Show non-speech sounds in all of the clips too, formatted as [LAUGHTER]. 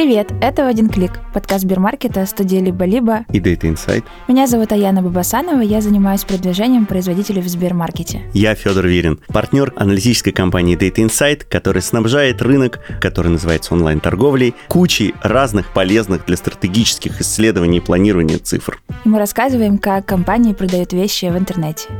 Привет, это «В один клик», подкаст Сбермаркета, студии «Либо-либо» и Data Insight. Меня зовут Аяна Бабасанова, я занимаюсь продвижением производителей в Сбермаркете. Я Федор Верин, партнер аналитической компании Data Insight, который снабжает рынок, который называется онлайн-торговлей, кучей разных полезных для стратегических исследований и планирования цифр. И мы рассказываем, как компании продают вещи в интернете.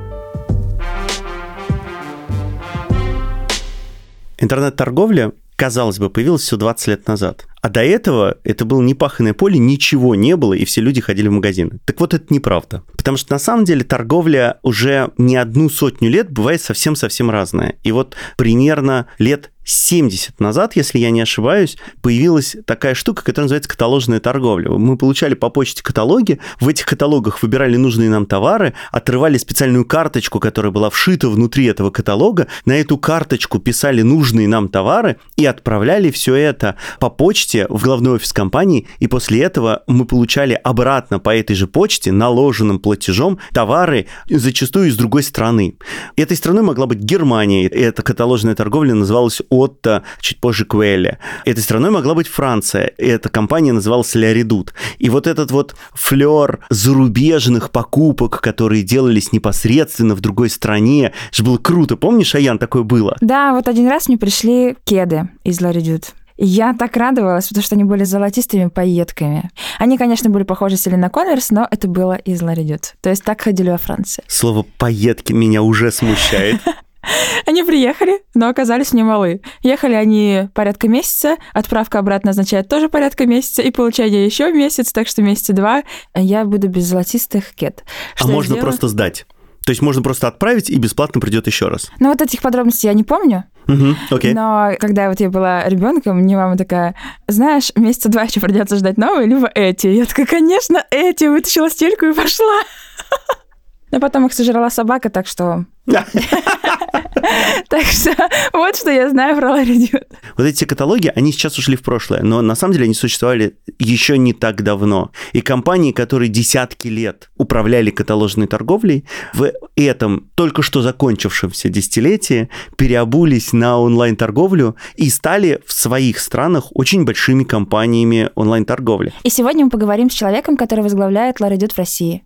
Интернет-торговля казалось бы, появилась всего 20 лет назад. А до этого это было непаханное поле, ничего не было, и все люди ходили в магазины. Так вот, это неправда. Потому что на самом деле торговля уже не одну сотню лет бывает совсем-совсем разная. И вот примерно лет 70 назад, если я не ошибаюсь, появилась такая штука, которая называется каталожная торговля. Мы получали по почте каталоги, в этих каталогах выбирали нужные нам товары, отрывали специальную карточку, которая была вшита внутри этого каталога, на эту карточку писали нужные нам товары и отправляли все это по почте в главной офис компании, и после этого мы получали обратно по этой же почте наложенным платежом товары зачастую из другой страны. Этой страной могла быть Германия, эта каталожная торговля называлась Отто, чуть позже Квелли. Этой страной могла быть Франция, эта компания называлась Ля Редут. И вот этот вот флер зарубежных покупок, которые делались непосредственно в другой стране, это было круто. Помнишь, Аян, такое было? Да, вот один раз мне пришли кеды из Ла Редут я так радовалась, потому что они были золотистыми пайетками. Они, конечно, были похожи с на Конверс, но это было из Ларидют. То есть так ходили во Франции. Слово «пайетки» меня уже смущает. [LAUGHS] [LAUGHS] Они приехали, но оказались немалы. Ехали они порядка месяца, отправка обратно означает тоже порядка месяца, и получение еще месяц, так что месяца два я буду без золотистых кет. А что а можно просто сдать? То есть можно просто отправить и бесплатно придет еще раз. Ну вот этих подробностей я не помню. Угу, okay. Но когда вот я была ребенком, мне мама такая, знаешь, месяца два еще придется ждать новые, либо эти. Я такая, конечно, эти, вытащила стельку и пошла. [LAUGHS] Но потом их сожрала собака, так что [LAUGHS] Так что вот что я знаю про Ларидют. Вот эти каталоги, они сейчас ушли в прошлое, но на самом деле они существовали еще не так давно. И компании, которые десятки лет управляли каталожной торговлей, в этом только что закончившемся десятилетии переобулись на онлайн-торговлю и стали в своих странах очень большими компаниями онлайн-торговли. И сегодня мы поговорим с человеком, который возглавляет Ларидют в России.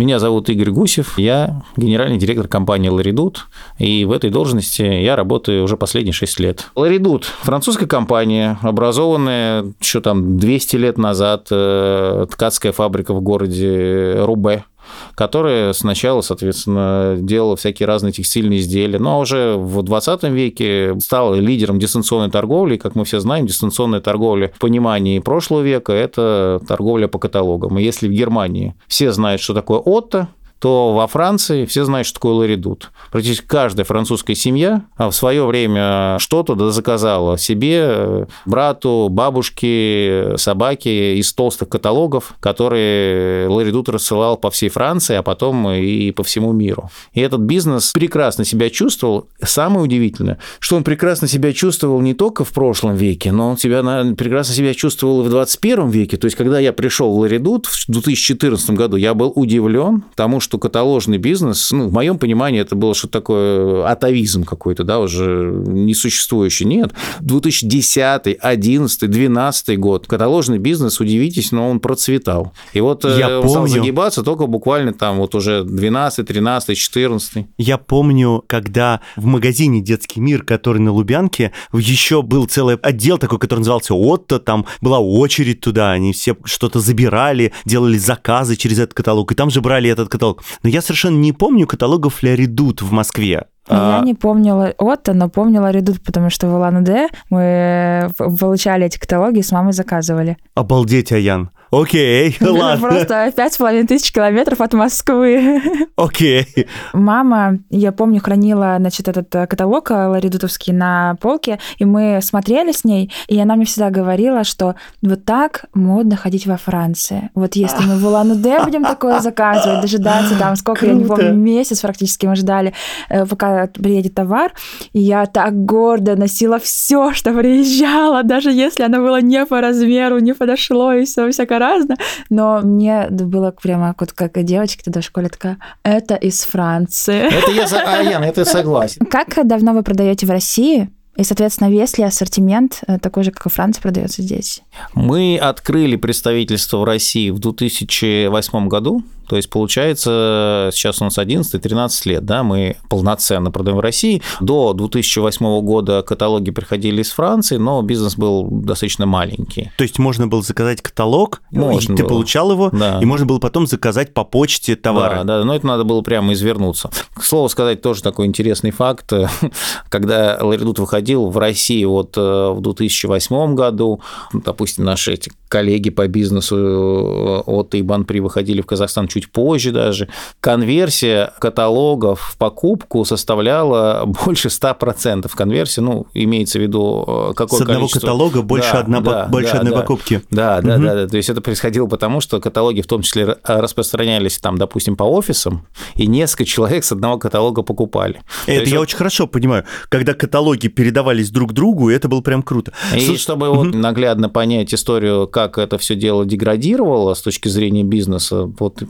Меня зовут Игорь Гусев, я генеральный директор компании Ларидут, и в этой должности я работаю уже последние 6 лет. Ларидут – французская компания, образованная еще там 200 лет назад, э, ткацкая фабрика в городе Рубе которая сначала, соответственно, делала всякие разные текстильные изделия, но уже в 20 веке стала лидером дистанционной торговли. Как мы все знаем, дистанционная торговля в понимании прошлого века – это торговля по каталогам. И если в Германии все знают, что такое Отто, то во Франции все знают, что такое ларидут. Практически каждая французская семья а в свое время что-то заказала себе, брату, бабушке, собаке из толстых каталогов, которые ларидут рассылал по всей Франции, а потом и по всему миру. И этот бизнес прекрасно себя чувствовал. Самое удивительное, что он прекрасно себя чувствовал не только в прошлом веке, но он себя прекрасно себя чувствовал и в 21 веке. То есть, когда я пришел в Ларидут в 2014 году, я был удивлен тому, что что каталожный бизнес, ну, в моем понимании, это было что-то такое атовизм какой-то, да, уже несуществующий. Нет. 2010, 11, 12 год каталожный бизнес, удивитесь, но он процветал. И вот э, Я он помню. стал загибаться только буквально там вот уже 12, 13, 14. Я помню, когда в магазине «Детский мир», который на Лубянке, еще был целый отдел такой, который назывался «Отто», там была очередь туда, они все что-то забирали, делали заказы через этот каталог, и там же брали этот каталог. Но я совершенно не помню каталогов Ля Редут в Москве. Я а... не помнила Отто, но помнила Редут, потому что в Улан-Удэ мы получали эти каталоги и с мамой заказывали. Обалдеть, Аян. Окей, [LAUGHS] ладно. Просто пять с половиной тысяч километров от Москвы. [LAUGHS] Окей. Мама, я помню, хранила, значит, этот э, каталог э, ларидутовский на полке, и мы смотрели с ней, и она мне всегда говорила, что вот так модно ходить во Франции. Вот если мы в Улан-Удэ [LAUGHS] будем такое заказывать, дожидаться там, сколько, я не помню, месяц практически мы ждали, э, пока приедет товар, и я так гордо носила все, что приезжало, даже если оно было не по размеру, не подошло, и все всякое по-разному. Но мне было прямо вот как девочка тогда в школе такая, это из Франции. Это я, а, Яна, это согласен. Как давно вы продаете в России? И, соответственно, весь ли ассортимент э, такой же, как и Франции, продается здесь? Мы открыли представительство в России в 2008 году. То есть, получается, сейчас у нас 11-13 лет, да, мы полноценно продаем в России. До 2008 года каталоги приходили из Франции, но бизнес был достаточно маленький. То есть можно было заказать каталог, можно ты было. получал его, Да. и можно было потом заказать по почте товары. Да, да, но это надо было прямо извернуться. К слову сказать, тоже такой интересный факт. [LAUGHS] Когда Ларидут выходил в России вот э, в 2008 году, допустим, наши эти коллеги по бизнесу э, от Ибанпри выходили в Казахстан чуть позже даже, конверсия каталогов в покупку составляла [LAUGHS] больше 100%. Конверсия, ну, имеется в виду, э, какое С одного количество... каталога больше, Да, одна, да, больше да, одной да. покупки. Да, да, Мгм. да, да. То есть это происходило потому, что каталоги в том числе ра- распространялись там, допустим, по офисам, и несколько человек с одного каталога покупали. То Это есть я вот- очень хорошо понимаю. Когда каталоги передавались друг другу, это было прям круто. И Слушай, чтобы вот наглядно понять историю, как это все дело деградировало с точки зрения бизнеса, вот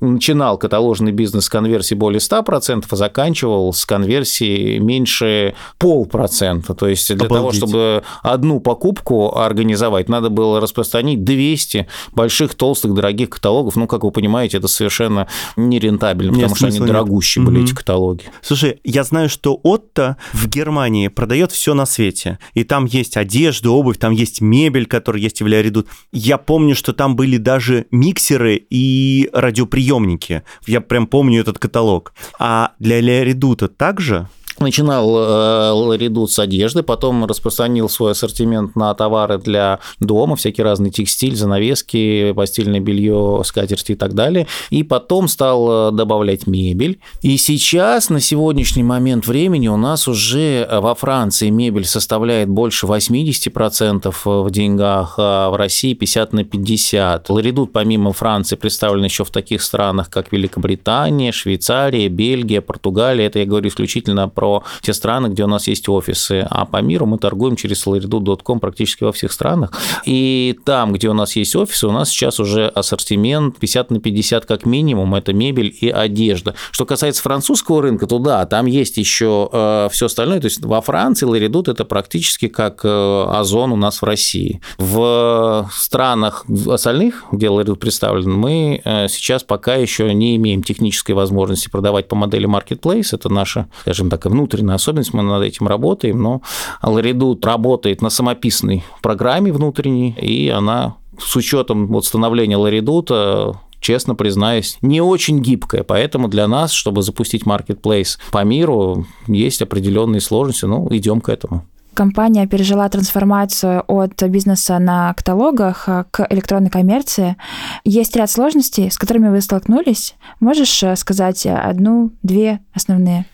начинал каталожный бизнес с конверсии более 100%, а заканчивал с конверсией меньше полпроцента. То есть для того, Обалдеть. чтобы одну покупку организовать, надо было распространить 200 больших, толстых, дорогих каталогов. Ну, как вы понимаете, это совершенно нерентабельно, Нет, потому что они нет. дорогущие были, Мгм. эти каталоги. Слушай, я знаю, что Отто в Германии продает все на свете. И там есть одежда, обувь, там есть мебель, которая есть в Редут. Я помню, что там были даже миксеры и радиоприемники. Я прям помню этот каталог. А для Ля Редута также? Начинал э, Ларидут с одежды, потом распространил свой ассортимент на товары для дома, всякий разный текстиль, занавески, постельное белье, скатерти и так далее. И потом стал э, добавлять мебель. И сейчас, на сегодняшний момент времени, у нас уже во Франции мебель составляет больше 80% в деньгах, а в России 50 на 50. Ларидут, помимо Франции, представлен еще в таких странах, как Великобритания, Швейцария, Бельгия, Португалия. Это я говорю исключительно про те страны, где у нас есть офисы. А по миру мы торгуем через laridu.com практически во всех странах. И там, где у нас есть офисы, у нас сейчас уже ассортимент 50 на 50 как минимум. Это мебель и одежда. Что касается французского рынка, то да, там есть еще все остальное. То есть во Франции Ларидут это практически как э, Озон у нас в России. В странах остальных, где Ларидут представлен, мы э, сейчас пока еще не имеем технической возможности продавать по модели Marketplace. Это наша, скажем так, внутренняя особенность, мы над этим работаем, но Ларидут работает на самописной программе внутренней, и она с учетом вот становления Ларидута честно признаюсь, не очень гибкая. Поэтому для нас, чтобы запустить маркетплейс по миру, есть определенные сложности. Ну, идем к этому. Компания пережила трансформацию от бизнеса на каталогах к электронной коммерции. Есть ряд сложностей, с которыми вы столкнулись. Можешь э, сказать одну, две основные?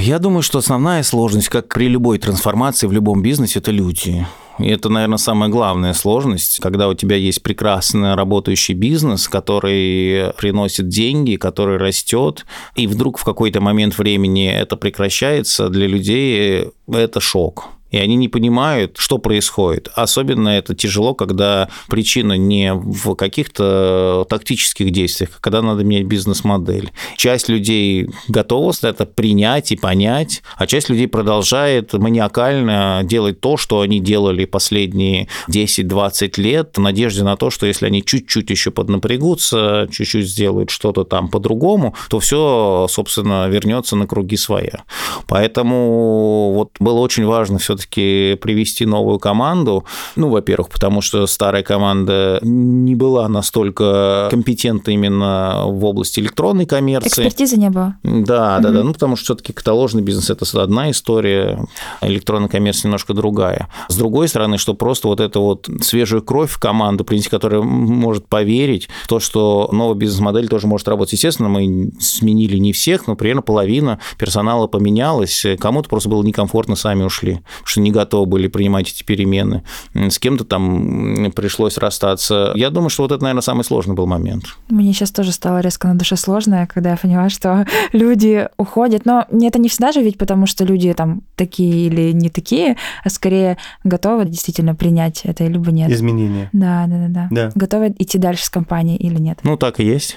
Я думаю, что основная сложность, как при любой трансформации в любом бизнесе, это люди. И это, наверное, самая главная сложность, когда у тебя есть прекрасно работающий бизнес, который приносит деньги, который растет, и вдруг в какой-то момент времени это прекращается, для людей это шок и они не понимают, что происходит. Особенно это тяжело, когда причина не в каких-то тактических действиях, а когда надо менять бизнес-модель. Часть людей готова это принять и понять, а часть людей продолжает маниакально делать то, что они делали последние 10-20 лет, в надежде на то, что если они чуть-чуть еще поднапрягутся, чуть-чуть сделают что-то там по-другому, то все, собственно, вернется на круги своя. Поэтому вот было очень важно все-таки привести новую команду. Ну, во-первых, потому что старая команда не была настолько компетентна именно в области электронной коммерции. Экспертизы не было. Да, да, да. Ну, потому что все-таки каталожный бизнес это одна история, электронная коммерция немножко другая. С другой стороны, что просто вот эта вот свежую кровь в команду принести, которая может поверить в то, что новая бизнес-модель тоже может работать. Естественно, мы сменили не всех, но примерно половина персонала поменялась. Кому-то просто было некомфортно, сами ушли. Потому что не готовы были принимать эти перемены. С кем-то там пришлось расстаться. Я думаю, что вот это, наверное, самый сложный был момент. Мне сейчас тоже стало резко на душе сложно, когда я поняла, что [LAUGHS] люди уходят. Но это не всегда же ведь потому, что люди там такие или не такие, а скорее готовы действительно принять это, либо нет. Изменения. Да, да, да, да. да. Готовы идти дальше с компанией или нет. Ну, так и есть.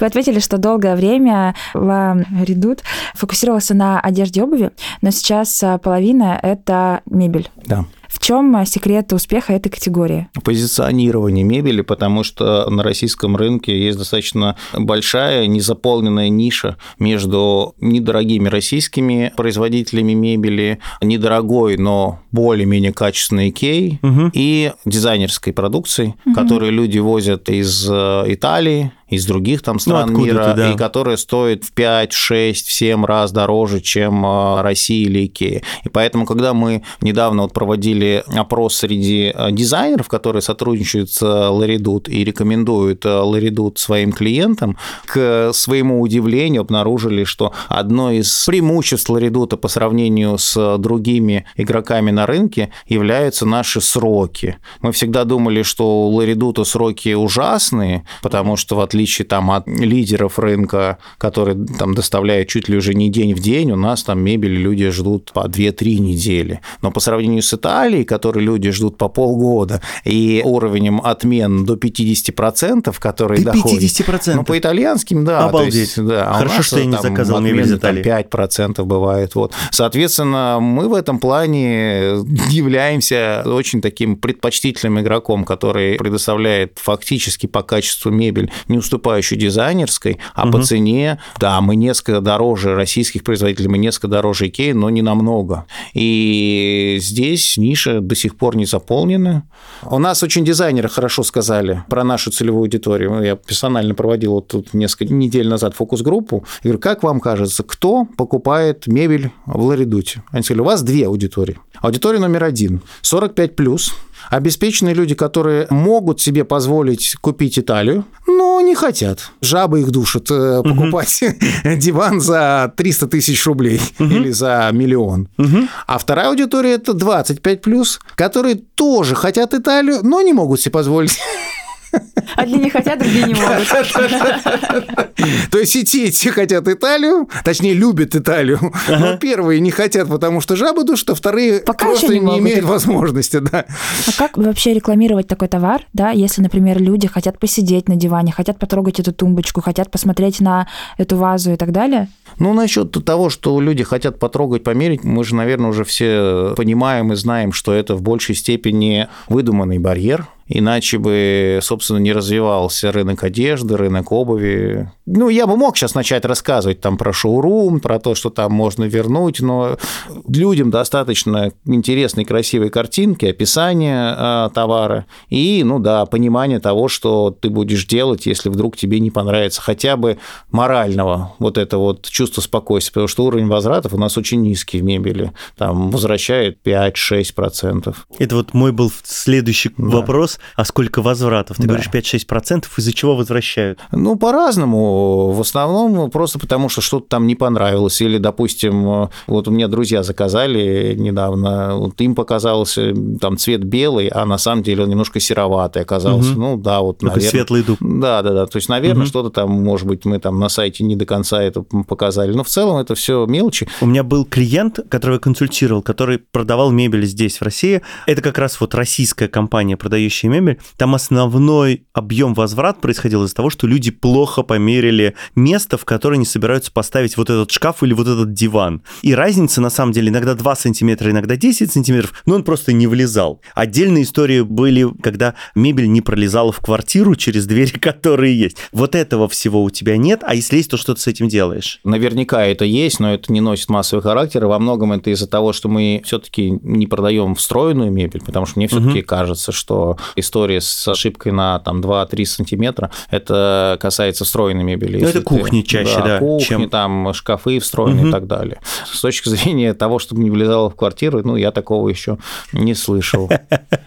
Вы ответили, что долгое время Ла Редут фокусировался на одежде и обуви, но сейчас а, половина — это мебель. Да. В чем секрет успеха этой категории? Позиционирование мебели, потому что на российском рынке есть достаточно большая незаполненная ниша между недорогими российскими производителями мебели, недорогой, но более-менее качественной Икей угу. и дизайнерской продукцией, угу. которую люди возят из э, Италии, из других там стран ну, мира, да. и которая стоит в 5, 6, в 7 раз дороже, чем э, Россия или Икея. И поэтому, когда мы недавно вот проводили опрос среди э, дизайнеров, которые сотрудничают с Ларидут и рекомендуют Ларидут своим клиентам, к своему удивлению обнаружили, что одно из преимуществ Ларидута по сравнению с другими игроками на рынке являются наши сроки. Мы всегда думали, что у Ларидута сроки ужасные, потому что в отличие там, от лидеров рынка, которые там доставляют чуть ли уже не день в день, у нас там мебель люди ждут по 2-3 недели. Но по сравнению с Италией, которые люди ждут по полгода, и уровнем отмен до 50%, которые до доходят... 50%? Ну, по итальянским, да. Обалдеть. Есть, да. А Хорошо, что я не заказал мебель из Италии. 5% бывает. Вот. Соответственно, мы в этом плане являемся очень таким предпочтительным игроком, который предоставляет фактически по качеству мебель, не уступающую дизайнерской, а угу. по цене, да, мы несколько дороже российских производителей, мы несколько дороже Икеи, но не намного. И здесь ниша до сих пор не заполнена. У нас очень дизайнеры хорошо сказали про нашу целевую аудиторию. Я персонально проводил вот тут несколько недель назад фокус-группу. Я говорю, как вам кажется, кто покупает мебель в Ларидуте? Они сказали, у вас две аудитории. Аудитория номер один – 45+, плюс, обеспеченные люди, которые могут себе позволить купить Италию, но не хотят. Жабы их душат э, покупать угу. [LAUGHS] диван за 300 тысяч рублей угу. или за миллион. Угу. А вторая аудитория – это 25+, которые тоже хотят Италию, но не могут себе позволить. [LAUGHS] Одни не хотят, другие не могут. [LAUGHS] То есть и те, и те хотят Италию, точнее, любят Италию, но первые не хотят, потому что жабы душат, а вторые просто не, не имеют возможности. Да. А как вообще рекламировать такой товар, да, если, например, люди хотят посидеть на диване, хотят потрогать эту тумбочку, хотят посмотреть на эту вазу и так далее? Ну, насчет того, что люди хотят потрогать, померить, мы же, наверное, уже все понимаем и знаем, что это в большей степени выдуманный барьер, Иначе бы, собственно, не развивался рынок одежды, рынок обуви. Ну, я бы мог сейчас начать рассказывать там про шоурум, про то, что там можно вернуть, но людям достаточно интересной, красивой картинки, описания э, товара и, ну да, понимание того, что ты будешь делать, если вдруг тебе не понравится, хотя бы морального вот это вот чувство спокойствия, потому что уровень возвратов у нас очень низкий в мебели, там возвращает 5-6%. Это вот мой был следующий да. вопрос а сколько возвратов? Ты да. говоришь 5-6%, из-за чего возвращают? Ну, по-разному. В основном просто потому, что что-то там не понравилось. Или, допустим, вот у меня друзья заказали недавно, вот им показался там цвет белый, а на самом деле он немножко сероватый оказался. Угу. Ну, да, вот, наверное. светлый дуб. Да, да, да. То есть, наверное, угу. что-то там, может быть, мы там на сайте не до конца это показали. Но в целом это все мелочи. У меня был клиент, которого я консультировал, который продавал мебель здесь, в России. Это как раз вот российская компания, продающая настоящая мебель, там основной объем возврат происходил из-за того, что люди плохо померили место, в которое они собираются поставить вот этот шкаф или вот этот диван. И разница, на самом деле, иногда 2 сантиметра, иногда 10 сантиметров, но он просто не влезал. Отдельные истории были, когда мебель не пролезала в квартиру через двери, [LAUGHS] которые есть. Вот этого всего у тебя нет, а если есть, то что ты с этим делаешь? Наверняка это есть, но это не носит массовый характер. Во многом это из-за того, что мы все-таки не продаем встроенную мебель, потому что мне все-таки угу. кажется, что история с ошибкой на там 2-3 сантиметра, это касается встроенной мебели. Ну, это кухни ты, чаще, да. да кухни, чем... там шкафы встроенные угу. и так далее. С точки зрения того, чтобы не влезало в квартиру, ну, я такого еще не слышал.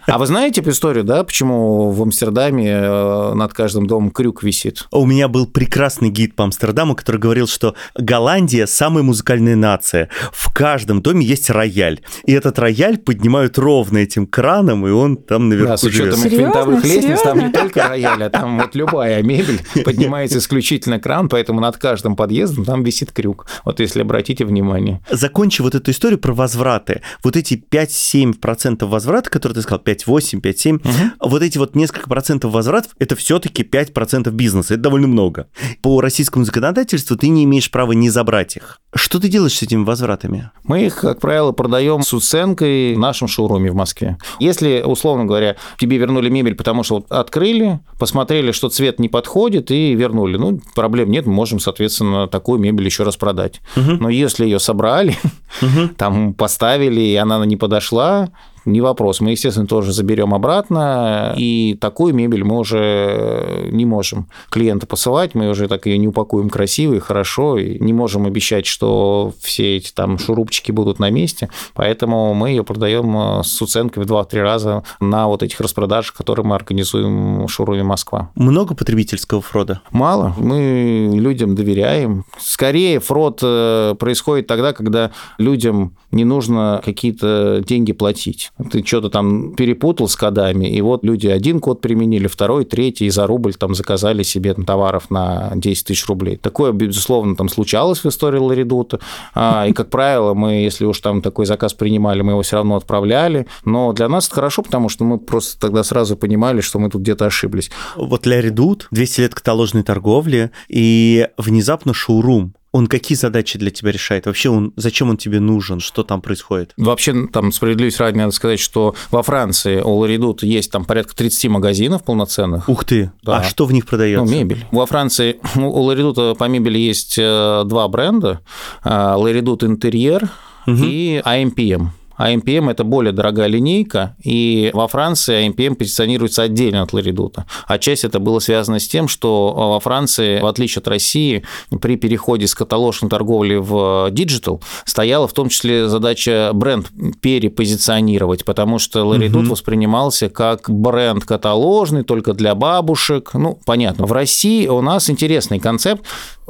А вы знаете историю, да, почему в Амстердаме э, над каждым домом крюк висит? У меня был прекрасный гид по Амстердаму, который говорил, что Голландия самая музыкальная нация. В каждом доме есть рояль. И этот рояль поднимают ровно этим краном, и он там наверху да, с учетом живет. винтовых лестниц, там не только рояль, а там вот любая мебель поднимается исключительно кран, поэтому над каждым подъездом там висит крюк. Вот если обратите внимание. Закончи вот эту историю про возвраты. Вот эти 5-7% возврата, которые ты сказал, 5-8, 5-7, угу. вот эти вот несколько процентов возвратов, это все-таки 5% бизнеса. Это довольно много. По российскому законодательству ты не имеешь права не забрать их. Что ты делаешь с этими возвратами? Мы их, как правило, продаем с уценкой в нашем шоуруме в Москве. Если, условно говоря, тебе вернули мебель, потому что вот открыли, посмотрели, что цвет не подходит, и вернули. Ну, проблем нет, мы можем, соответственно, такую мебель еще раз продать. Угу. Но если ее собрали, угу. [LAUGHS] там поставили, и она не подошла, не вопрос. Мы, естественно, тоже заберем обратно, и такую мебель мы уже не можем клиента посылать, мы уже так ее не упакуем красиво и хорошо, и не можем обещать, что все эти там шурупчики будут на месте, поэтому мы ее продаем с уценкой в 2-3 раза на вот этих распродажах, которые мы организуем в шоуруме Москва. Много потребительского фрода? Мало. Мы людям доверяем. Скорее, фрод э, происходит тогда, когда людям не нужно какие-то деньги платить ты что-то там перепутал с кодами, и вот люди один код применили, второй, третий, и за рубль там заказали себе там, товаров на 10 тысяч рублей. Такое, безусловно, там случалось в истории Ларидута, а, и, как правило, мы, если уж там такой заказ принимали, мы его все равно отправляли, но для нас это хорошо, потому что мы просто тогда сразу понимали, что мы тут где-то ошиблись. Вот Ларидут, 200 лет каталожной торговли, и внезапно шоурум он какие задачи для тебя решает? Вообще, он, зачем он тебе нужен? Что там происходит? Вообще, там, справедливость ради, надо сказать, что во Франции у Ларидут есть там порядка 30 магазинов полноценных. Ух ты! Да. А что в них продается? Ну, мебель. Во Франции [CLEARS THROAT] у Ларидута по мебели есть э, два бренда. Ларидут Интерьер и AMPM. AMPM – это более дорогая линейка, и во Франции AMPM позиционируется отдельно от Ларидута. Отчасти это было связано с тем, что во Франции, в отличие от России, при переходе с каталожной торговли в digital стояла в том числе задача бренд перепозиционировать, потому что La Redoute угу. воспринимался как бренд каталожный только для бабушек. Ну, понятно. В России у нас интересный концепт.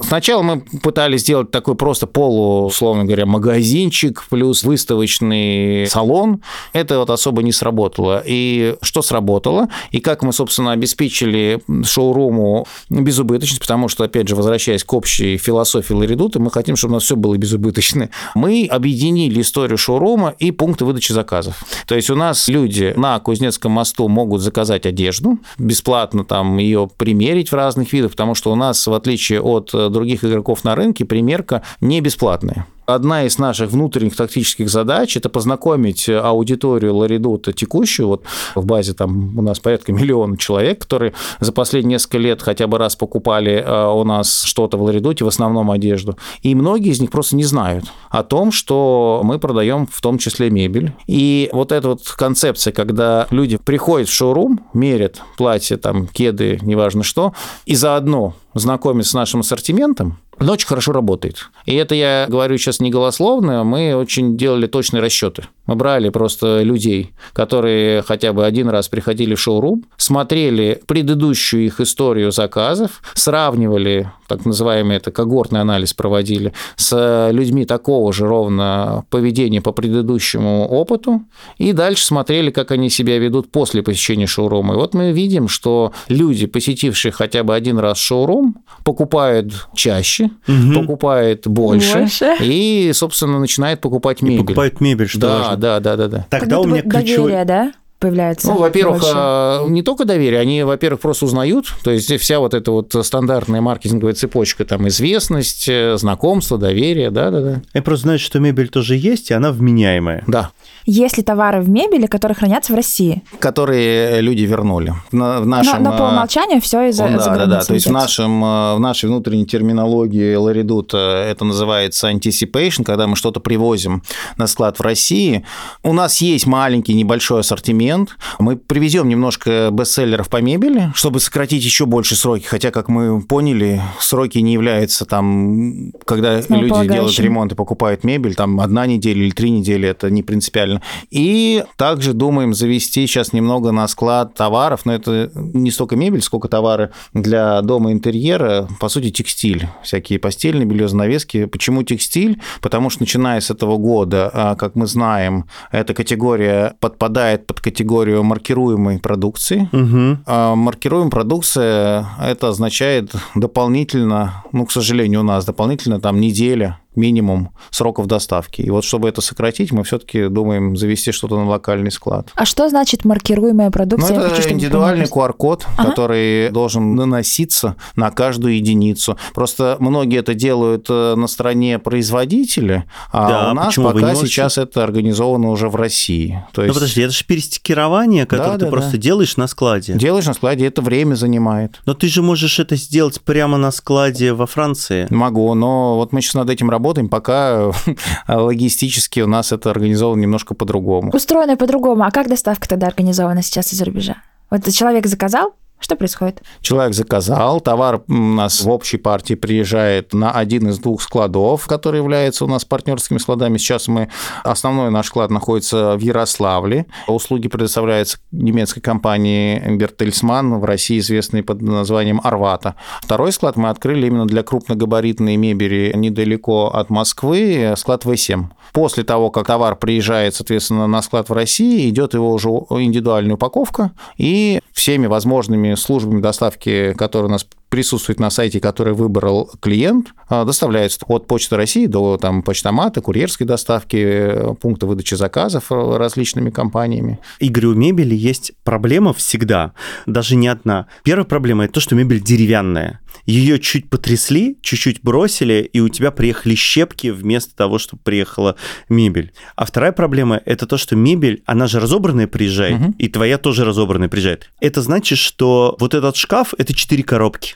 Сначала мы пытались сделать такой просто полу, условно говоря, магазинчик плюс выставочный салон. Это вот особо не сработало. И что сработало? И как мы, собственно, обеспечили шоуруму безубыточность, потому что, опять же, возвращаясь к общей философии La Redoute а, мы хотим, чтобы у нас все было безубыточно. Мы объединили историю шоурума и пункты выдачи заказов. То есть у нас люди на Кузнецком мосту могут заказать одежду, бесплатно там ее примерить в разных видах, потому что у нас, в отличие от других игроков на рынке, примерка не бесплатная. Одна из наших внутренних тактических задач – это познакомить аудиторию Ларидута текущую. Вот в базе там у нас порядка миллиона человек, которые за последние несколько лет хотя бы раз покупали э, у нас что-то в Ларидуте, в основном одежду. И многие из них просто не знают о том, что мы продаем в том числе мебель. И вот эта вот концепция, когда люди приходят в шоурум, мерят платье, там, кеды, неважно что, и заодно знакомиться с нашим ассортиментом, но очень хорошо работает. И это я говорю сейчас не голословно, мы очень делали точные расчеты. Мы брали просто людей, которые хотя бы один раз приходили в шоурум, смотрели предыдущую их историю заказов, сравнивали, так называемый это когортный анализ проводили, с людьми такого же ровно поведения по предыдущему опыту, и дальше смотрели, как они себя ведут после посещения шоурума. И вот мы видим, что люди, посетившие хотя бы один раз шоурум, покупают чаще, угу. покупают больше, больше, и, собственно, начинают покупать мебель. И покупают мебель, что да, важно да, да, да, да. Тогда как у меня ключевой... доверие, да? появляется? Ну, во-первых, больше? А, не только доверие, они, во-первых, просто узнают, то есть вся вот эта вот стандартная маркетинговая цепочка, там известность, э, знакомство, доверие, да-да-да. Я просто знаю, что мебель тоже есть, и она вменяемая. Да. Есть ли товары в мебели, которые хранятся в России? Которые люди вернули. На, в нашем, на, на по э, умолчанию все из-за да, за да, да. То есть в, нашем, э, в нашей внутренней терминологии Ларидут это называется anticipation, когда мы что-то привозим на склад в России. У нас есть маленький небольшой ассортимент. Мы привезем немножко бестселлеров по мебели, чтобы сократить еще больше сроки. Хотя, как мы поняли, сроки не являются там, когда люди делают ремонт и покупают мебель, там одна неделя или три недели, это не принципиально. И также думаем завести сейчас немного на склад товаров, но это не столько мебель, сколько товары для дома интерьера, по сути, текстиль, всякие постельные белье, занавески. Почему текстиль? Потому что начиная с этого года, а, как мы знаем, эта категория подпадает под категорию маркируемой продукции. Угу. А маркируемая продукция это означает дополнительно, ну, к сожалению, у нас дополнительно там неделя минимум сроков доставки. И вот чтобы это сократить, мы все-таки думаем завести что-то на локальный склад. А что значит маркируемая продукция? Ну, это хочу, индивидуальный QR-код, ага. который должен наноситься на каждую единицу. Просто многие это делают э, на стороне производителя, а да, у нас пока сейчас это организовано уже в России. То ну, есть... Ну, подожди, это же перестикирование, которое да, ты да, просто да. делаешь на складе. Делаешь на складе, это время занимает. Но ты же можешь это сделать прямо на складе во Франции. Могу, но вот мы сейчас над этим работаем работаем, пока [LAUGHS] логистически у нас это организовано немножко по-другому. Устроено по-другому. А как доставка тогда организована сейчас из-за рубежа? Вот человек заказал, что происходит? Человек заказал, товар у нас в общей партии приезжает на один из двух складов, который является у нас партнерскими складами. Сейчас мы, основной наш склад находится в Ярославле. Услуги предоставляются немецкой компании Бертельсман, в России известной под названием Арвата. Второй склад мы открыли именно для крупногабаритной мебели недалеко от Москвы, склад В7. После того, как товар приезжает, соответственно, на склад в России, идет его уже индивидуальная упаковка, и всеми возможными службами доставки, которые у нас присутствует на сайте, который выбрал клиент, а, доставляется от Почты России до там, почтомата, курьерской доставки, пункта выдачи заказов различными компаниями. Игорь, у мебели есть проблема всегда, даже не одна. Первая проблема – это то, что мебель деревянная. Ее чуть потрясли, чуть-чуть бросили, и у тебя приехали щепки вместо того, чтобы приехала мебель. А вторая проблема – это то, что мебель, она же разобранная приезжает, угу. и твоя тоже разобранная приезжает. Это значит, что вот этот шкаф – это четыре коробки.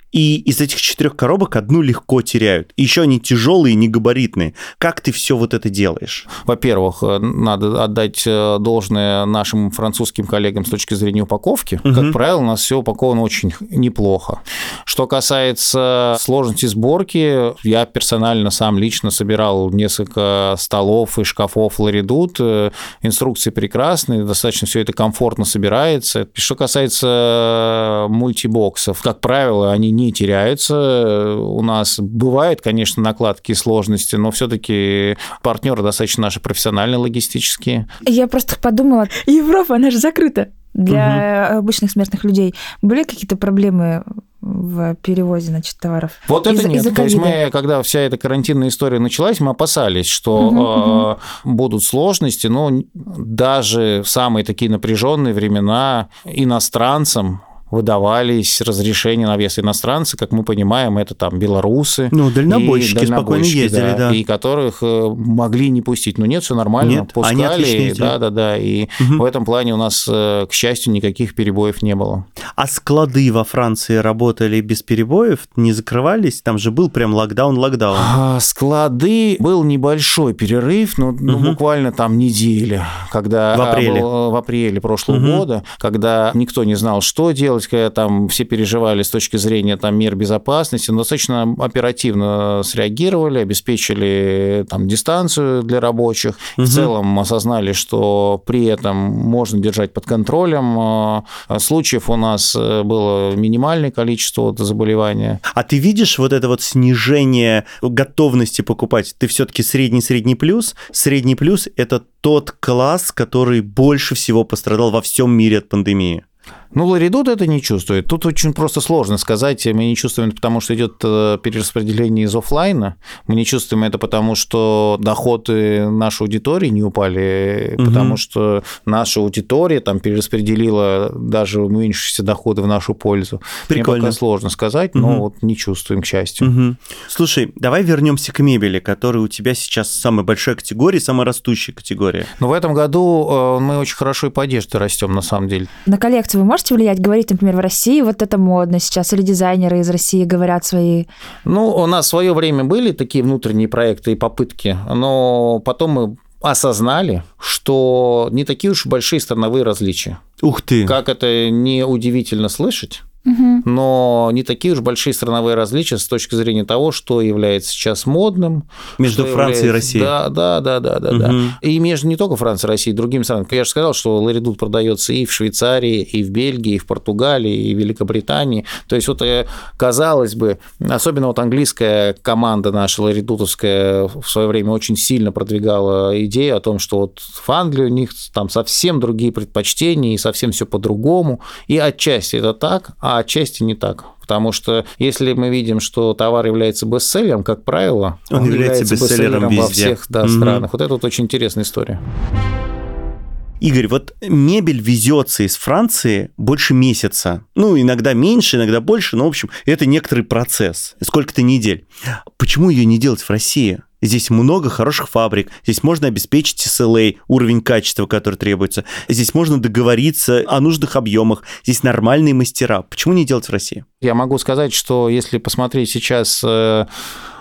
И из этих четырех коробок одну легко теряют. Еще они тяжелые, не габаритные. Как ты все вот это делаешь? Во-первых, э, надо отдать э, должное нашим французским коллегам с точки зрения упаковки. Угу. Как правило, у нас все упаковано очень неплохо. Что касается сложности сборки, я персонально сам лично собирал несколько столов и шкафов Ларидут. Э, инструкции прекрасные, достаточно все это комфортно собирается. Что касается мультибоксов, как правило, они не теряются. У нас бывает, конечно, накладки и сложности, но все-таки партнеры достаточно наши профессиональные логистические. Я просто подумала, Европа, она же закрыта для угу. обычных смертных людей. Были какие-то проблемы в перевозе, значит, товаров? Вот это из, нет. Из То есть мы, когда вся эта карантинная история началась, мы опасались, что угу, э, угу. будут сложности, но даже в самые такие напряженные времена иностранцам выдавались разрешения на въезд иностранцы, как мы понимаем, это там белорусы. Ну, дальнобойщики, дальнобойщики спокойно ездили, да, да. И которых э, могли не пустить. Но нет, все нормально, нет, пускали. Они да, да, да. И угу. в этом плане у нас, э, к счастью, никаких перебоев не было. А склады во Франции работали без перебоев, не закрывались? Там же был прям локдаун-локдаун. А, склады был небольшой перерыв, ну, угу. ну буквально там неделя, когда в апреле, был, в апреле прошлого угу. года, когда никто не знал, что делать делать, там все переживали с точки зрения там, мер безопасности, но достаточно оперативно среагировали, обеспечили там, дистанцию для рабочих, угу. в целом осознали, что при этом можно держать под контролем. А, случаев у нас э, было минимальное количество вот заболевания. А ты видишь вот это вот снижение готовности покупать? Ты все-таки средний-средний плюс. Средний плюс – это тот класс, который больше всего пострадал во всем мире от пандемии. Ну, Ларидут это не чувствует. Тут очень просто сложно сказать. Мы не чувствуем это потому, что идет э, перераспределение из офлайна. Мы не чувствуем это потому, что доходы нашей аудитории не упали, угу. потому что наша аудитория там перераспределила даже уменьшившиеся доходы в нашу пользу. Прикольно. Мне пока сложно сказать, но угу. вот не чувствуем, к счастью. Угу. Слушай, давай вернемся к мебели, которая у тебя сейчас самая большая категория, самая растущая категория. Но в этом году э, мы очень хорошо и по одежде растем, на самом деле. На коллекцию вы можете можете влиять? Говорить, например, в России вот это модно сейчас, или дизайнеры из России говорят свои... Ну, у нас в свое время были такие внутренние проекты и попытки, но потом мы осознали, что не такие уж большие страновые различия. Ух ты! Как это не удивительно слышать, Но не такие уж большие страновые различия с точки зрения того, что является сейчас модным. Между Францией и является- Россией. Да, да, да, да, да, да. Мгм. И между не только Францией, Россией, другими странами. Я же сказал, что Ларидут продается и в Швейцарии, и в Бельгии, и в Португалии, и в Великобритании. То есть вот, э, казалось бы, особенно вот английская команда наша ларидутовская в свое время очень сильно продвигала идею о том, что вот в Англии у них там совсем другие предпочтения и совсем все по-другому. И отчасти это так, а отчасти не так. Потому что если мы видим, что товар является бестселлером, как правило, Он является бестселлером во везде. всех да, Мгм. странах. Вот это вот очень интересная история. Игорь, вот мебель везется из Франции больше месяца. Ну, иногда меньше, иногда больше, но, в общем, это некоторый процесс. Сколько-то недель. Почему ее не делать в России? Здесь много хороших фабрик, здесь можно обеспечить SLA, уровень качества, который требуется. Здесь можно договориться о нужных объемах. Здесь нормальные мастера. Почему не делать в России? Я могу сказать, что если посмотреть сейчас э,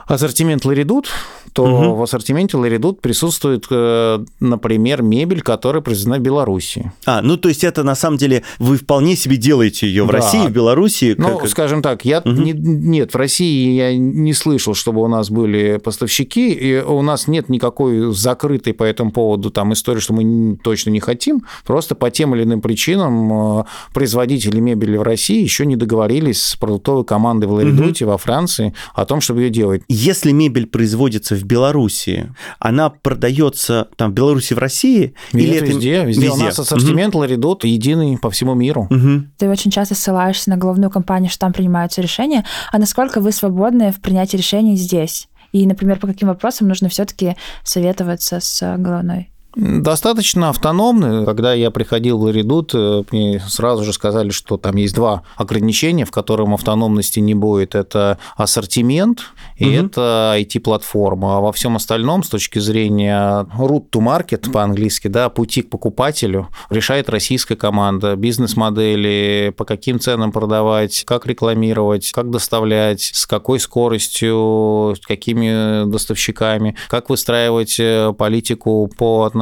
ассортимент Ларидут, то Мгм. в ассортименте Ларидут присутствует, э, например, мебель, которая произведена в Беларуси. А, ну то есть это на самом деле вы вполне себе делаете ее в Да. России, в Беларуси. Ну, как- скажем так, я Мгм. не- нет, в России я не слышал, чтобы у нас были поставщики, и у нас нет никакой закрытой по этому поводу там истории, что мы точно не хотим. Просто по тем или иным причинам э, производители мебели в России еще не договорились с продуктовой командой в Ларидуте во Франции о том, чтобы ее делать. Если мебель производится в Беларуси, она продается там в Беларуси, в России? Или это везде, везде. У нас ассортимент Ларидот единый по всему миру. Мгм. Ты очень часто ссылаешься на головную компанию, что там принимаются решения. А насколько вы свободны в принятии решений здесь? И, например, по каким вопросам нужно все-таки советоваться с э, головной? Достаточно автономны. Когда я приходил в Ларидут, э, мне сразу же сказали, что там есть два ограничения, в котором автономности не будет. Это ассортимент и Мгм. это IT-платформа. А во всем остальном, с точки зрения route to market по-английски, да, пути к покупателю, решает российская команда. Бизнес-модели, по каким ценам продавать, как рекламировать, как доставлять, с какой скоростью, с какими доставщиками, как выстраивать э, политику по отношению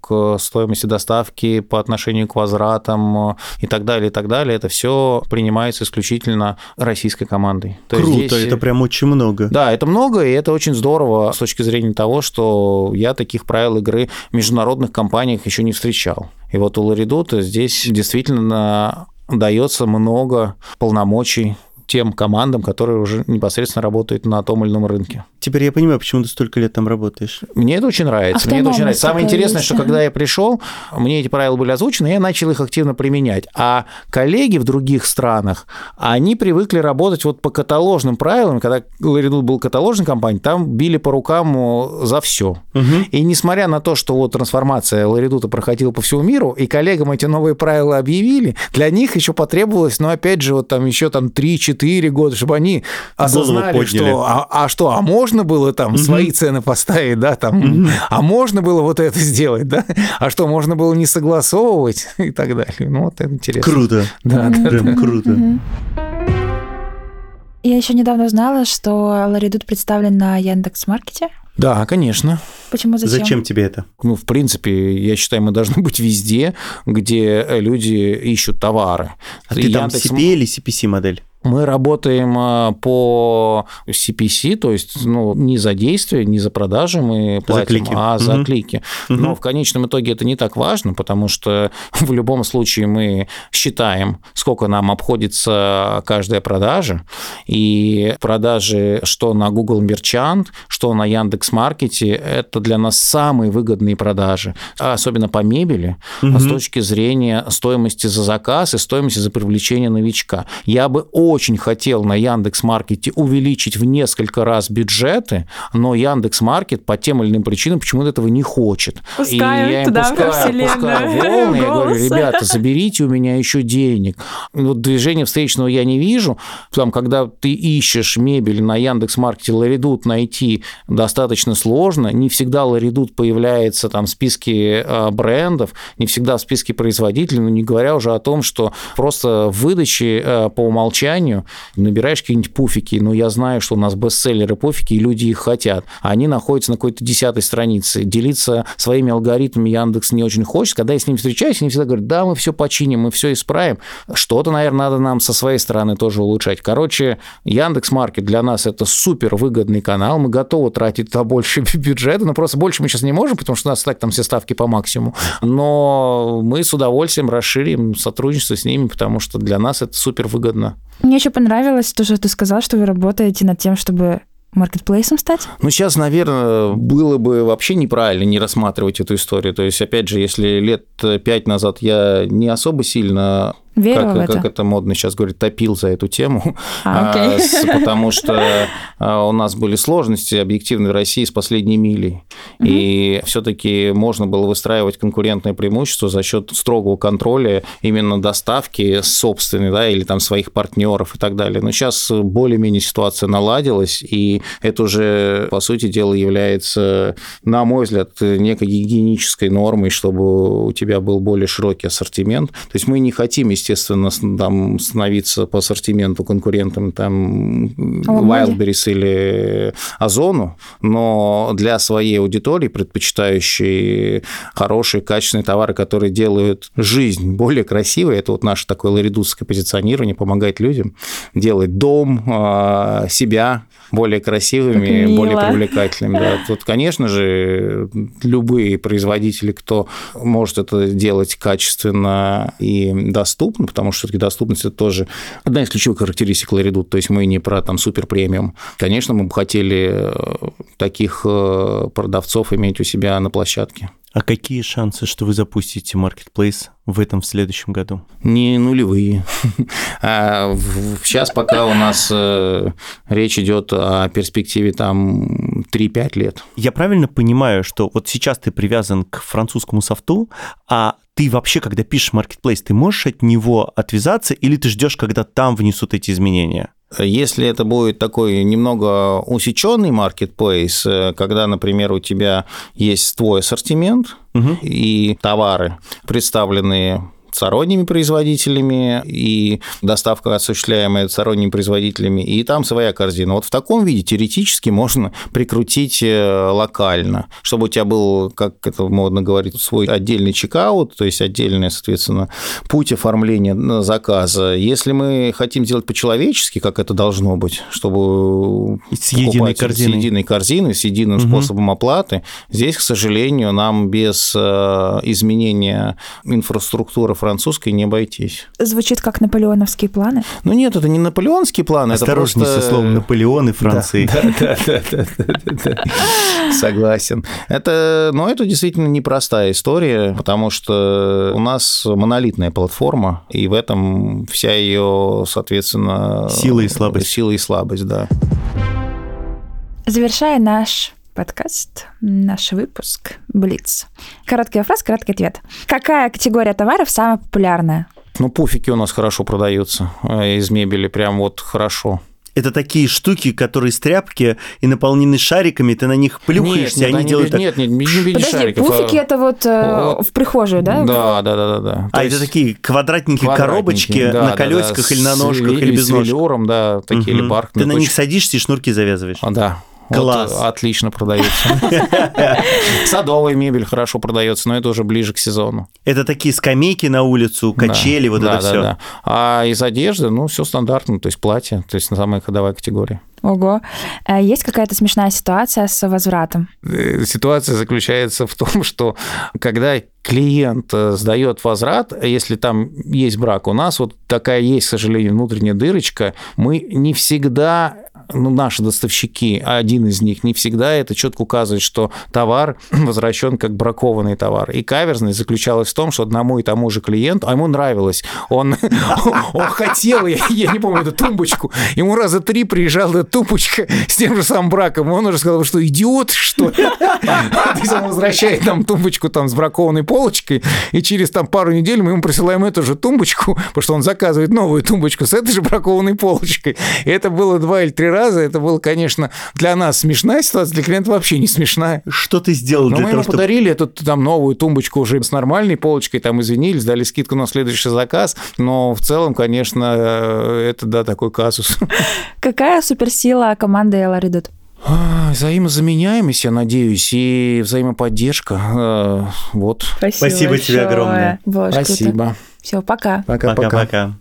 к стоимости доставки, по отношению к возвратам э, и так далее, и так далее. Это все принимается исключительно российской командой. То Круто, здесь- это прям очень много. да, это много, и это очень здорово с точки зрения того, что я таких правил игры в международных компаниях еще не встречал. И вот у Ларидота здесь действительно дается много полномочий тем командам, которые уже непосредственно работают на том или ином рынке. Теперь я понимаю, почему ты столько лет там работаешь. Мне это очень нравится. Мне это очень нравится. Самое интересное, есть, что когда я пришел, мне эти правила были озвучены, и я начал их активно применять. А коллеги в других странах, они привыкли работать вот по каталожным правилам. Когда Ларидут был каталожной компанией, там били по рукам за все. Мгм. И несмотря на то, что вот трансформация Ларидута проходила по всему миру, и коллегам эти новые правила объявили, для них еще потребовалось, ну, опять же, вот там еще там 3-4 года, чтобы они осознали, подняли. что, а, а что, а можно было там свои цены поставить, да, там, а можно было вот это сделать, да, а что, можно было не согласовывать [LAUGHS] и так далее. Ну, вот это интересно. Круто. Да, да. Прям круто. Мгм. Я еще недавно узнала, что Ларидут представлен на Яндекс.Маркете. Да, конечно. Почему, зачем? Зачем тебе это? Ну, в принципе, я считаю, мы должны быть везде, где люди ищут товары. А ты там Яндекс- CPA или CPC модель? Мы работаем а, по CPC, то есть ну, не за действие, не за продажи мы платим, клики. а за Мгм. клики. Мгм. Но в конечном итоге это не так важно, потому что [LAUGHS] в любом случае мы считаем, сколько нам обходится каждая продажа, и продажи что на Google Merchant, что на Яндекс.Маркете, это для нас самые выгодные продажи, особенно по мебели, Мгм. с точки зрения стоимости за заказ и стоимости за привлечение новичка. Я бы очень хотел на Яндекс.Маркете увеличить в несколько раз бюджеты, но Яндекс.Маркет по тем или иным причинам почему-то этого не хочет. Пускаем и я им туда, пускаю, пускаю волны, я говорю, ребята, заберите у меня еще денег. Вот движения встречного я не вижу. Там, когда ты ищешь мебель на Яндекс.Маркете, Ларидут найти достаточно сложно. Не всегда Ларидут появляется там в списке э, брендов, не всегда в списке производителей, но не говоря уже о том, что просто в выдаче э, по умолчанию компанию, набираешь какие-нибудь пуфики, но я знаю, что у нас бестселлеры пуфики, и люди их хотят. Они находятся на какой-то десятой странице. Делиться своими алгоритмами Яндекс не очень хочет. Когда я с ними встречаюсь, они всегда говорят, да, мы все починим, мы все исправим. Что-то, наверное, надо нам со своей стороны тоже улучшать. Короче, Яндекс Маркет для нас это супер выгодный канал, мы готовы тратить туда больше [LAUGHS] бюджета, но просто больше мы сейчас не можем, потому что у нас так там все ставки по максимуму. Но мы с удовольствием расширим сотрудничество с ними, потому что для нас это супер выгодно. Мне еще понравилось то, что ты сказал, что вы работаете над тем, чтобы маркетплейсом стать? Ну, сейчас, наверное, было бы вообще неправильно не рассматривать эту историю. То есть, опять же, если лет пять назад я не особо сильно Верила как, в это? как это модно сейчас говорит, топил за эту тему, [LAUGHS] А, окей. А, потому что а, у нас были сложности объективно в России с последней милей. И все-таки можно было выстраивать конкурентное преимущество за счет строгого контроля именно доставки собственной, да, или там своих партнеров и так далее. Но сейчас более-менее ситуация наладилась, и это уже, по сути дела, является, на мой взгляд, некой гигиенической нормой, чтобы у тебя был более широкий ассортимент. То есть мы не хотим, естественно, с- там, становиться по ассортименту конкурентом там Ламоде. Wildberries или Озону, но для своей аудитории, предпочитающей хорошие, качественные товары, которые делают жизнь более красивой, это вот наше такое ларидутское позиционирование, помогает людям делать дом, а, себя более красивыми, более привлекательными. Да. Тут, конечно же, любые производители, кто может это делать качественно и доступно, потому что все-таки доступность это тоже одна из ключевых характеристик Ларидут, то есть мы не про там супер премиум. Конечно, мы бы хотели э, таких э, продавцов иметь у себя на площадке. А какие шансы, что вы запустите маркетплейс в этом в следующем году? Не нулевые. [LAUGHS] А Сейчас пока у нас э, речь идет о перспективе там 3-5 лет. Я правильно понимаю, что вот сейчас ты привязан к французскому софту, а ты вообще, когда пишешь маркетплейс, ты можешь от него отвязаться или ты ждешь, когда там внесут эти изменения? Если это будет такой немного усеченный маркетплейс, э, когда, например, у тебя есть твой ассортимент Мгм. и товары, представленные сторонними производителями и доставка осуществляемая сторонними производителями, и там своя корзина. Вот в таком виде теоретически можно прикрутить э, локально, чтобы у тебя был, как это модно говорить, свой отдельный чекаут, то есть отдельный, соответственно, путь оформления заказа. Если мы хотим делать по-человечески, как это должно быть, чтобы С единой корзиной. с единой корзиной, с единым Мгм. способом оплаты, здесь, к сожалению, нам без э, изменения инфраструктуры французской не обойтись. Звучит как наполеоновские планы. Ну нет, это не наполеонские планы, Осторожней это со просто... словом Наполеон и Франции. Да, да, да, да, да, да, да. Согласен. Это, но это действительно непростая история, потому что у нас монолитная платформа, и в этом вся ее, соответственно... Сила и слабость. Сила и слабость, да. Завершая наш подкаст, наш выпуск Блиц. Короткий вопрос, короткий ответ. Какая категория товаров самая популярная? Ну, пуфики у нас хорошо продаются э, из мебели, прям вот хорошо. Это такие штуки, которые из тряпки и наполнены шариками, ты на них плюхаешься, и они делают так... нет, нет, не в виде Подожди, шариков, а- пуфики это вот, э, Вот. в прихожую, да? Да, да, да, да, да. А То это есть такие квадратненькие квадратники, коробочки да, на да, колесиках да, или на с ножках, вели- или без с ножек. велюром, да, такие Мгм. или бархатные. Ты на них садишься и шнурки завязываешь. А, Да. Вот, Класс. э, отлично продается. [LAUGHS] Садовая мебель хорошо продается, но это уже ближе к сезону. Это такие скамейки на улицу, качели, Да, вот да, это да, все. да. А из одежды, ну, все стандартно, то есть платье, то есть самая ходовая категория. Ого. Э, Есть какая-то смешная ситуация с возвратом? Э, Ситуация заключается в том, что когда клиент сдает возврат, если там есть брак, у нас вот такая есть, к сожалению, внутренняя дырочка, мы не всегда ну, наши доставщики, а один из них, не всегда это четко указывает, что товар [CLEARS THROAT] возвращен как бракованный товар. И каверзность заключалась в том, что одному и тому же клиенту, а ему нравилось, он, [LAUGHS] он хотел, я, я не помню, эту тумбочку, ему раза три приезжала эта тумбочка с тем же самым браком, он уже сказал, что идиот, что ли? [LAUGHS] То есть он возвращает нам тумбочку там с бракованной полочкой, и через там пару недель мы ему присылаем эту же тумбочку, потому что он заказывает новую тумбочку с этой же бракованной полочкой. И это было два или три раза, раза. Это было, конечно, для нас смешная ситуация, для клиента вообще не смешная. Что ты сделал Но для мы того, ему чтобы... подарили эту там новую тумбочку уже с нормальной полочкой, там извинились, дали скидку на следующий заказ, но в целом, конечно, э, это, да, такой казус. [LAUGHS] Какая суперсила команды? А, Взаимозаменяемость, я надеюсь, и взаимоподдержка. Э, Вот. Спасибо тебе огромное. Спасибо. Все, пока. Пока-пока.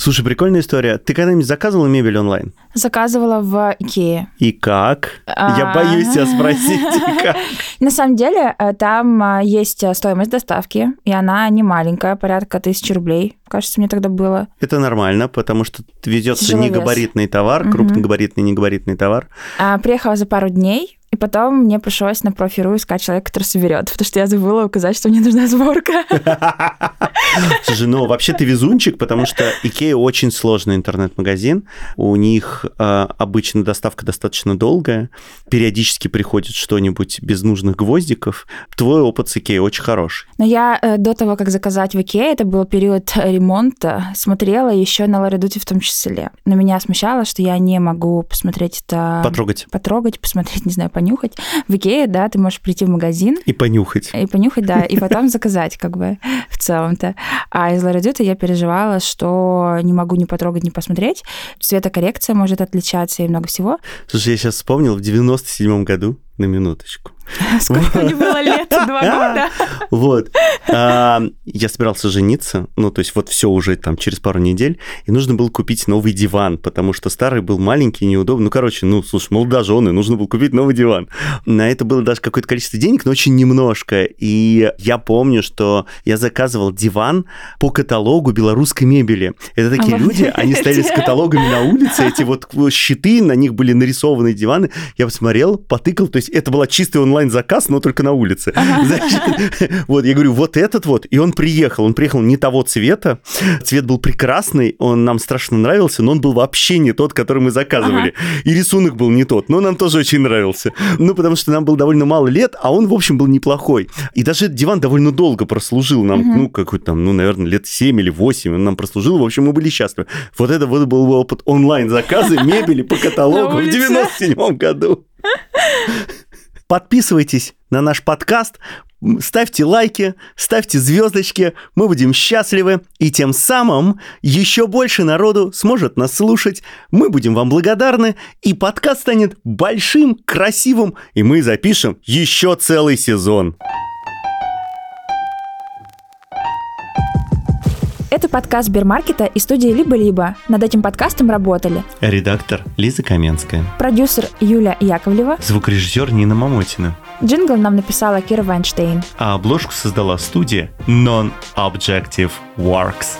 Слушай, прикольная история. Ты когда-нибудь заказывала мебель онлайн? Заказывала в Икее. И как? Я А. боюсь тебя спросить, [LAUGHS] как? На самом деле, э, там а, есть э, стоимость доставки, и она не маленькая, порядка тысячи рублей. Кажется, мне тогда было. Это нормально, потому что везется негабаритный товар, крупногабаритный, негабаритный товар. А, приехала за пару дней, и потом мне пришлось на профи.ру искать человека, который соберет, потому что я забыла указать, что мне нужна сборка. [LAUGHS] Слушай, ну вообще ты везунчик, потому что Икея очень сложный интернет-магазин. У них э, обычно доставка достаточно долгая. Периодически приходит что-нибудь без нужных гвоздиков. Твой опыт с Икеей очень хороший. Но я э, до того, как заказать в Икее, это был период ремонта, смотрела еще на Лоредуте в том числе. Но меня смущало, что я не могу посмотреть это... Потрогать Потрогать, посмотреть, не знаю, понюхать. В Икее, да, ты можешь прийти в магазин, и понюхать. и понюхать, да, и потом заказать, как бы, в целом-то. А из Лоредюта я переживала, что не могу ни потрогать, ни посмотреть. Цветокоррекция может отличаться и много всего. Слушай, я сейчас вспомнил, в 97 году, на минуточку, [LAUGHS] Сколько мне было лет? [LAUGHS] Два года. Вот. А, Я собирался жениться, ну, то есть вот все уже там через пару недель, и нужно было купить новый диван, потому что старый был маленький, неудобный. Ну, короче, ну, слушай, молодожены, нужно было купить новый диван. На это было даже какое-то количество денег, но очень немножко. И я помню, что я заказывал диван по каталогу белорусской мебели. Это такие люди, они стояли с каталогами на улице, эти вот щиты, на них были нарисованы диваны. Я посмотрел, потыкал, то есть это была чистый онлайн-заказ, но только на улице. [LAUGHS] [LAUGHS] Вот, я говорю, вот этот вот, и он приехал. Он приехал не того цвета, цвет был прекрасный, он нам страшно нравился, но он был вообще не тот, который мы заказывали. И рисунок был не тот, но нам тоже очень нравился. Ну, потому что нам было довольно мало лет, а он, в общем, был неплохой. И даже этот диван довольно долго прослужил нам, ну, какой-то там, ну, наверное, лет 7 или 8 он нам прослужил. В общем, мы были счастливы. Вот это вот был опыт онлайн-заказа мебели по каталогу в улице. 97 году. [LAUGHS] Подписывайтесь на наш подкаст, ставьте лайки, ставьте звездочки, мы будем счастливы, и тем самым еще больше народу сможет нас слушать, мы будем вам благодарны, и подкаст станет большим, красивым, и мы запишем еще целый сезон. Это подкаст Сбермаркета и студии «Либо-либо». Над этим подкастом работали Редактор Лиза Каменская. продюсер Юля Яковлева, Звукорежиссер Нина Мамотина. джингл нам написала Кира Вайнштейн. А обложку создала студия Non-Objective Works.